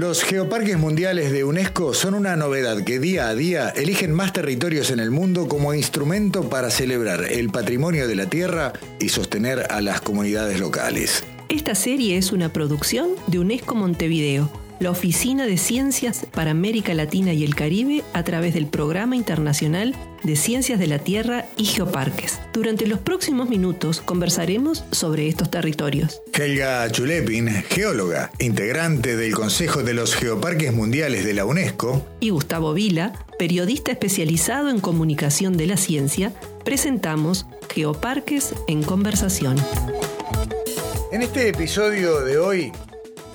Los geoparques mundiales de UNESCO son una novedad que día a día eligen más territorios en el mundo como instrumento para celebrar el patrimonio de la tierra y sostener a las comunidades locales. Esta serie es una producción de UNESCO Montevideo la Oficina de Ciencias para América Latina y el Caribe a través del Programa Internacional de Ciencias de la Tierra y Geoparques. Durante los próximos minutos conversaremos sobre estos territorios. Helga Chulepin, geóloga, integrante del Consejo de los Geoparques Mundiales de la UNESCO, y Gustavo Vila, periodista especializado en comunicación de la ciencia, presentamos Geoparques en conversación. En este episodio de hoy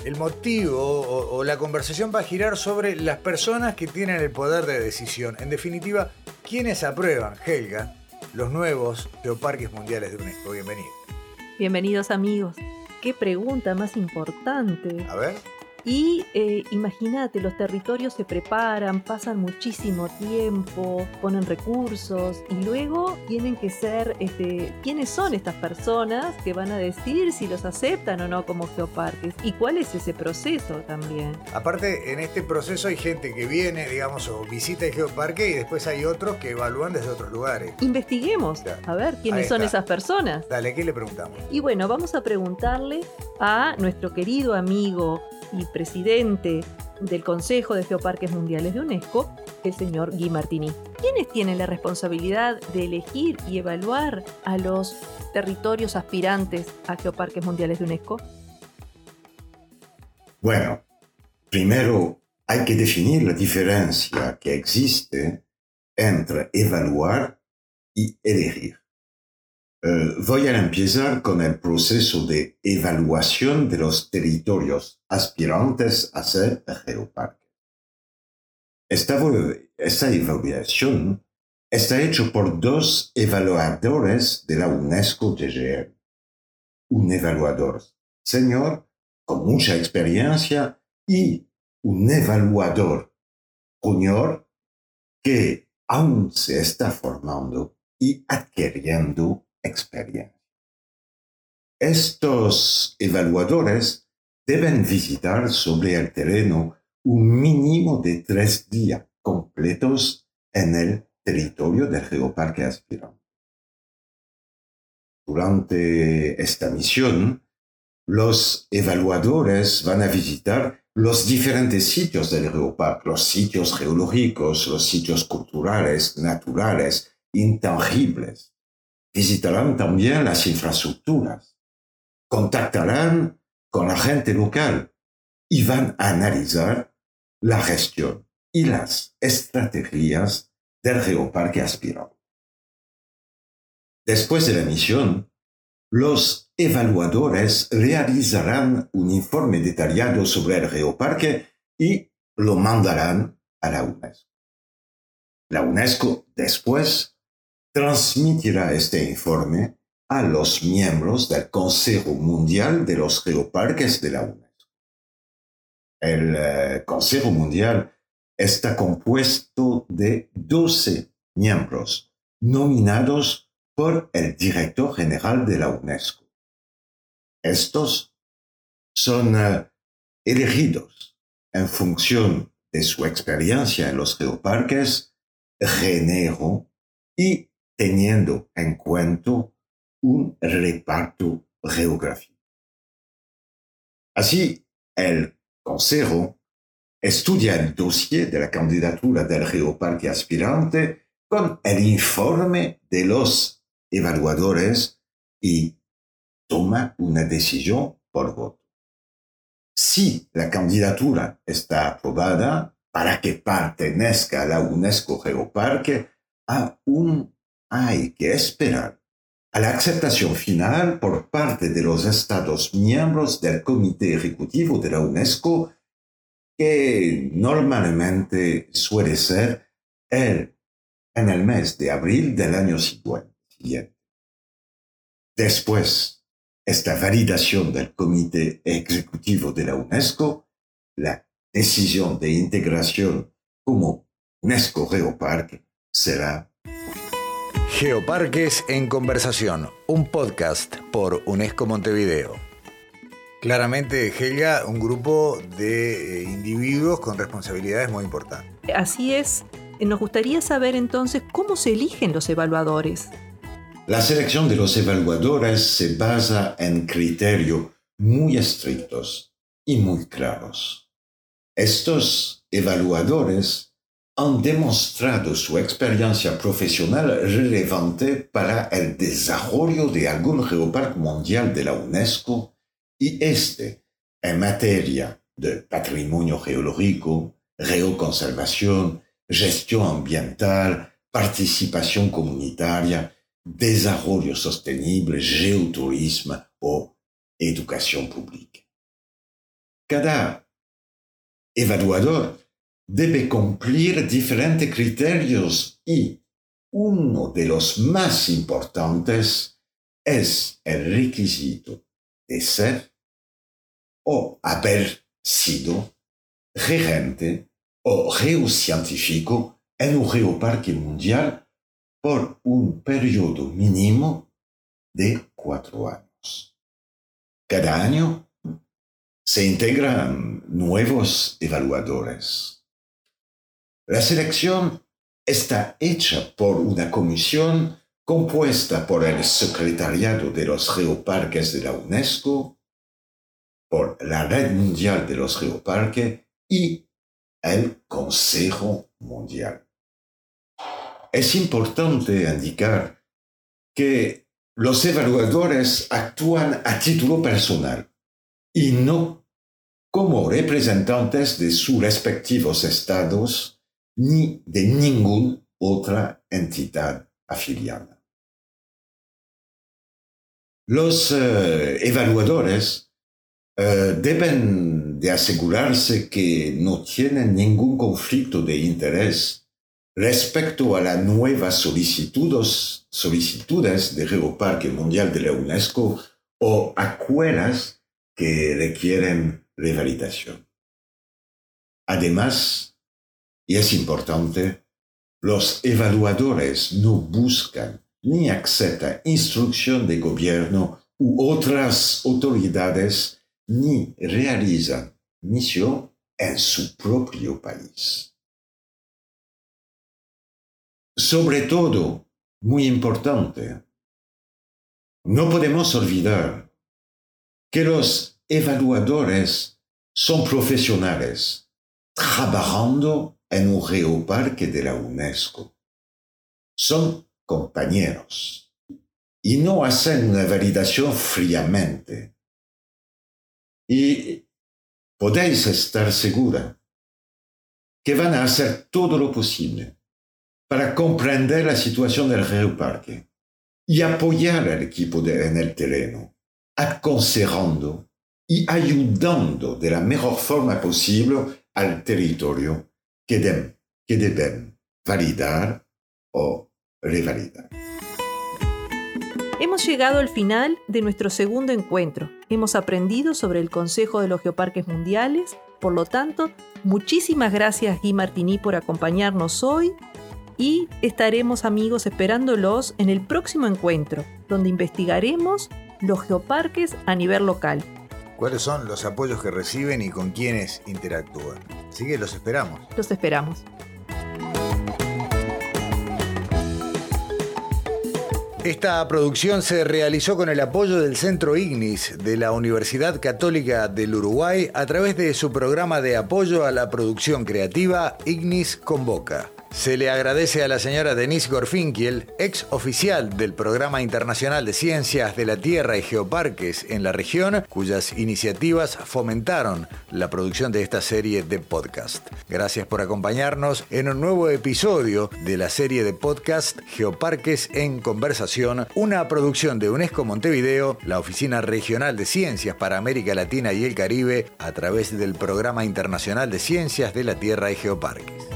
el motivo o, la conversación va a girar sobre las personas que tienen el poder de decisión. En definitiva, ¿quiénes aprueban, Helga, los nuevos geoparques mundiales de UNESCO? Bienvenido. Bienvenidos amigos. Qué pregunta más importante. A ver. Y eh, imagínate, los territorios se preparan, pasan muchísimo tiempo, ponen recursos y luego tienen que ser, este, ¿quiénes son estas personas que van a decir si los aceptan o no como geoparques? ¿Y cuál es ese proceso también? Aparte, en este proceso hay gente que viene, digamos, o visita el geoparque y después hay otros que evalúan desde otros lugares. Investiguemos, a ver quiénes son esas personas. Dale, ¿qué le preguntamos? Y bueno, vamos a preguntarle a nuestro querido amigo y presidente del Consejo de Geoparques Mundiales de UNESCO, el señor Guy Martini. ¿Quiénes tienen la responsabilidad de elegir y evaluar a los territorios aspirantes a Geoparques Mundiales de UNESCO? Bueno, primero hay que definir la diferencia que existe entre evaluar y elegir. Eh, voy a empezar con el proceso de evaluación de los territorios aspirantes a ser geoparque. Esta, esta evaluación está hecha por dos evaluadores de la UNESCO DGM. Un evaluador señor con mucha experiencia y un evaluador junior que aún se está formando y adquiriendo experiencia. Estos evaluadores deben visitar sobre el terreno un mínimo de tres días completos en el territorio del geoparque aspirante. Durante esta misión, los evaluadores van a visitar los diferentes sitios del geoparque, los sitios geológicos, los sitios culturales, naturales, intangibles, visitarán también las infraestructuras, contactarán con la gente local y van a analizar la gestión y las estrategias del geoparque aspirante. Después de la misión, los evaluadores realizarán un informe detallado sobre el geoparque y lo mandarán a la UNESCO. La UNESCO después transmitirá este informe a los miembros del Consejo Mundial de los Geoparques de la UNESCO. El eh, Consejo Mundial está compuesto de 12 miembros nominados por el director general de la UNESCO. Estos son eh, elegidos en función de su experiencia en los geoparques, género y teniendo en cuenta un reparto geográfico. Así, el Consejo estudia el dossier de la candidatura del geoparque aspirante con el informe de los evaluadores y toma una decisión por voto. Si la candidatura está aprobada para que pertenezca a la UNESCO Geoparque, a un hay que esperar a la aceptación final por parte de los Estados miembros del Comité Ejecutivo de la UNESCO, que normalmente suele ser el, en el mes de abril del año siguiente. Después, esta validación del Comité Ejecutivo de la UNESCO, la decisión de integración como UNESCO Geopark será Geoparques en Conversación, un podcast por UNESCO Montevideo. Claramente, Helga, un grupo de eh, individuos con responsabilidades muy importantes. Así es. Nos gustaría saber entonces cómo se eligen los evaluadores. La selección de los evaluadores se basa en criterios muy estrictos y muy claros. Estos evaluadores han demostrado su experiencia profesional relevante para el desarrollo de algún geoparque mundial de la UNESCO y este en materia de patrimonio geológico, geoconservación, gestión ambiental, participación comunitaria, desarrollo sostenible, geoturismo o educación pública. Cada evaluador debe cumplir diferentes criterios y uno de los más importantes es el requisito de ser o haber sido regente o geocientífico en un geoparque mundial por un periodo mínimo de cuatro años. Cada año se integran nuevos evaluadores. La selección está hecha por una comisión compuesta por el Secretariado de los Geoparques de la UNESCO, por la Red Mundial de los Geoparques y el Consejo Mundial. Es importante indicar que los evaluadores actúan a título personal y no como representantes de sus respectivos estados ni de ninguna otra entidad afiliada. Los eh, evaluadores eh, deben de asegurarse que no tienen ningún conflicto de interés respecto a las nuevas solicitudes, solicitudes de Geoparque Mundial de la UNESCO o acuerdos que requieren revalidación. Además, y es importante, los evaluadores no buscan ni acepta instrucción de gobierno u otras autoridades, ni realiza misión en su propio país. Sobre todo, muy importante, no podemos olvidar que los evaluadores son profesionales trabajando en un geoparque de la UNESCO. Son compañeros y no hacen una validación fríamente. Y podéis estar segura que van a hacer todo lo posible para comprender la situación del geoparque y apoyar al equipo en el terreno, aconsejando y ayudando de la mejor forma posible al territorio que, que deben validar o Hemos llegado al final de nuestro segundo encuentro. Hemos aprendido sobre el Consejo de los Geoparques Mundiales. Por lo tanto, muchísimas gracias Guy Martini por acompañarnos hoy y estaremos amigos esperándolos en el próximo encuentro, donde investigaremos los geoparques a nivel local. ¿Cuáles son los apoyos que reciben y con quiénes interactúan? Así que los esperamos. Los esperamos. Esta producción se realizó con el apoyo del Centro Ignis de la Universidad Católica del Uruguay a través de su programa de apoyo a la producción creativa Ignis Convoca. Se le agradece a la señora Denise Gorfinkiel, ex oficial del Programa Internacional de Ciencias de la Tierra y Geoparques en la región, cuyas iniciativas fomentaron la producción de esta serie de podcast. Gracias por acompañarnos en un nuevo episodio de la serie de podcast Geoparques en Conversación, una producción de UNESCO Montevideo, la Oficina Regional de Ciencias para América Latina y el Caribe, a través del Programa Internacional de Ciencias de la Tierra y Geoparques.